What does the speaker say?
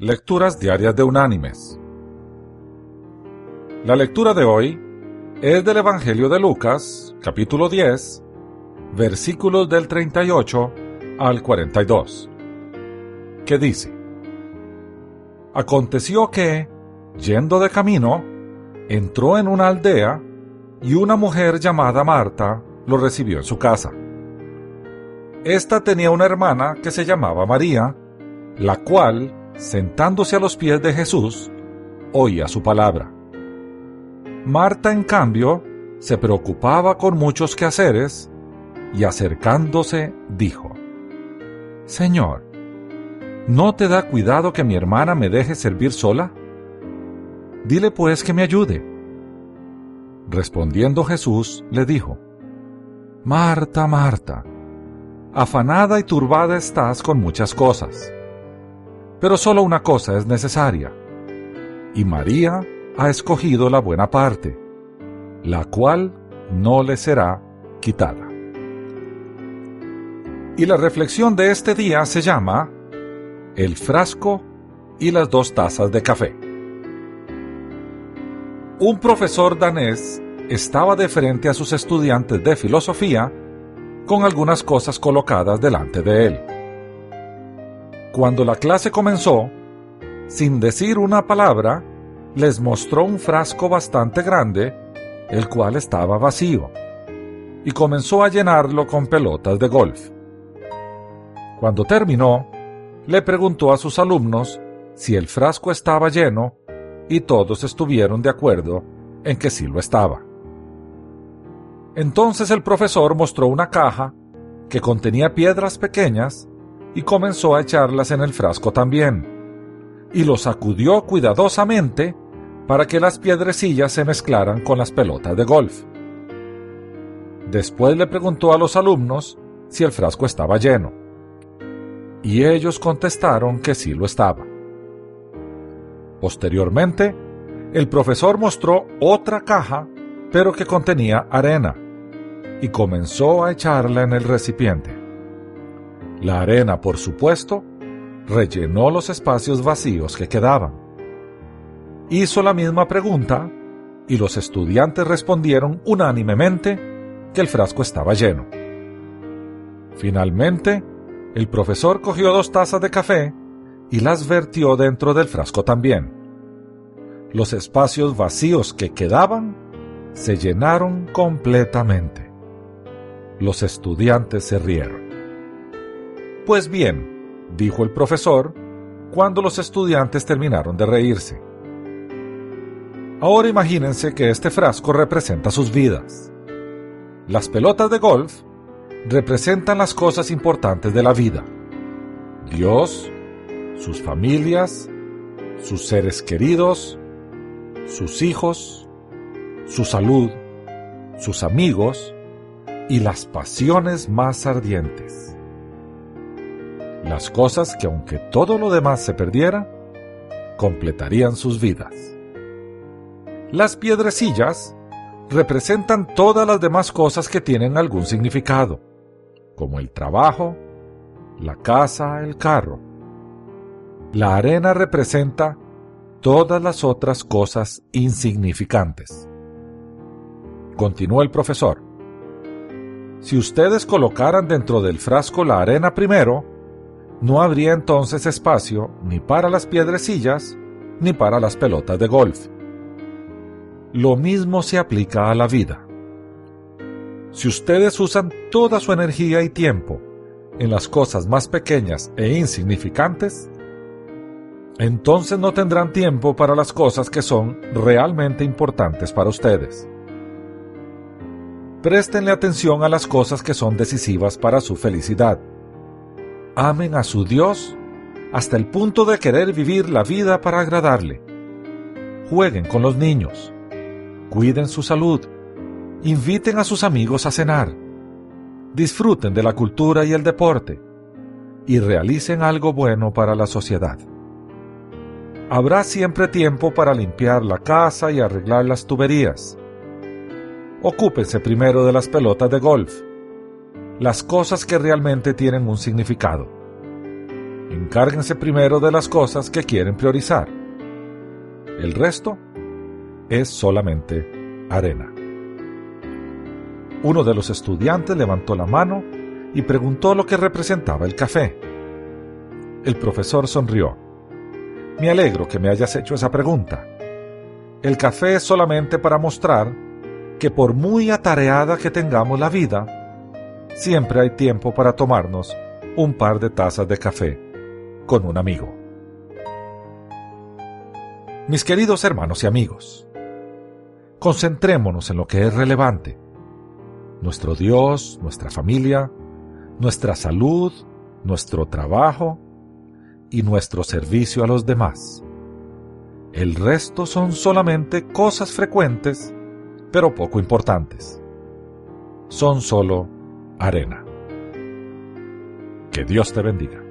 Lecturas Diarias de Unánimes. La lectura de hoy es del Evangelio de Lucas, capítulo 10, versículos del 38 al 42, que dice, Aconteció que, yendo de camino, entró en una aldea y una mujer llamada Marta lo recibió en su casa. Esta tenía una hermana que se llamaba María, la cual sentándose a los pies de Jesús, oía su palabra. Marta, en cambio, se preocupaba con muchos quehaceres y acercándose dijo, Señor, ¿no te da cuidado que mi hermana me deje servir sola? Dile pues que me ayude. Respondiendo Jesús, le dijo, Marta, Marta, afanada y turbada estás con muchas cosas pero solo una cosa es necesaria. Y María ha escogido la buena parte, la cual no le será quitada. Y la reflexión de este día se llama El frasco y las dos tazas de café. Un profesor danés estaba de frente a sus estudiantes de filosofía con algunas cosas colocadas delante de él. Cuando la clase comenzó, sin decir una palabra, les mostró un frasco bastante grande, el cual estaba vacío, y comenzó a llenarlo con pelotas de golf. Cuando terminó, le preguntó a sus alumnos si el frasco estaba lleno y todos estuvieron de acuerdo en que sí lo estaba. Entonces el profesor mostró una caja que contenía piedras pequeñas y comenzó a echarlas en el frasco también, y lo sacudió cuidadosamente para que las piedrecillas se mezclaran con las pelotas de golf. Después le preguntó a los alumnos si el frasco estaba lleno, y ellos contestaron que sí lo estaba. Posteriormente, el profesor mostró otra caja, pero que contenía arena, y comenzó a echarla en el recipiente. La arena, por supuesto, rellenó los espacios vacíos que quedaban. Hizo la misma pregunta y los estudiantes respondieron unánimemente que el frasco estaba lleno. Finalmente, el profesor cogió dos tazas de café y las vertió dentro del frasco también. Los espacios vacíos que quedaban se llenaron completamente. Los estudiantes se rieron. Pues bien, dijo el profesor, cuando los estudiantes terminaron de reírse. Ahora imagínense que este frasco representa sus vidas. Las pelotas de golf representan las cosas importantes de la vida. Dios, sus familias, sus seres queridos, sus hijos, su salud, sus amigos y las pasiones más ardientes las cosas que aunque todo lo demás se perdiera, completarían sus vidas. Las piedrecillas representan todas las demás cosas que tienen algún significado, como el trabajo, la casa, el carro. La arena representa todas las otras cosas insignificantes. Continuó el profesor. Si ustedes colocaran dentro del frasco la arena primero, no habría entonces espacio ni para las piedrecillas ni para las pelotas de golf. Lo mismo se aplica a la vida. Si ustedes usan toda su energía y tiempo en las cosas más pequeñas e insignificantes, entonces no tendrán tiempo para las cosas que son realmente importantes para ustedes. Préstenle atención a las cosas que son decisivas para su felicidad amen a su Dios hasta el punto de querer vivir la vida para agradarle. Jueguen con los niños, cuiden su salud, inviten a sus amigos a cenar, disfruten de la cultura y el deporte y realicen algo bueno para la sociedad. Habrá siempre tiempo para limpiar la casa y arreglar las tuberías. Ocúpense primero de las pelotas de golf las cosas que realmente tienen un significado. Encárguense primero de las cosas que quieren priorizar. El resto es solamente arena. Uno de los estudiantes levantó la mano y preguntó lo que representaba el café. El profesor sonrió. Me alegro que me hayas hecho esa pregunta. El café es solamente para mostrar que por muy atareada que tengamos la vida, siempre hay tiempo para tomarnos un par de tazas de café con un amigo. Mis queridos hermanos y amigos, concentrémonos en lo que es relevante. Nuestro Dios, nuestra familia, nuestra salud, nuestro trabajo y nuestro servicio a los demás. El resto son solamente cosas frecuentes, pero poco importantes. Son solo arena. Que Dios te bendiga.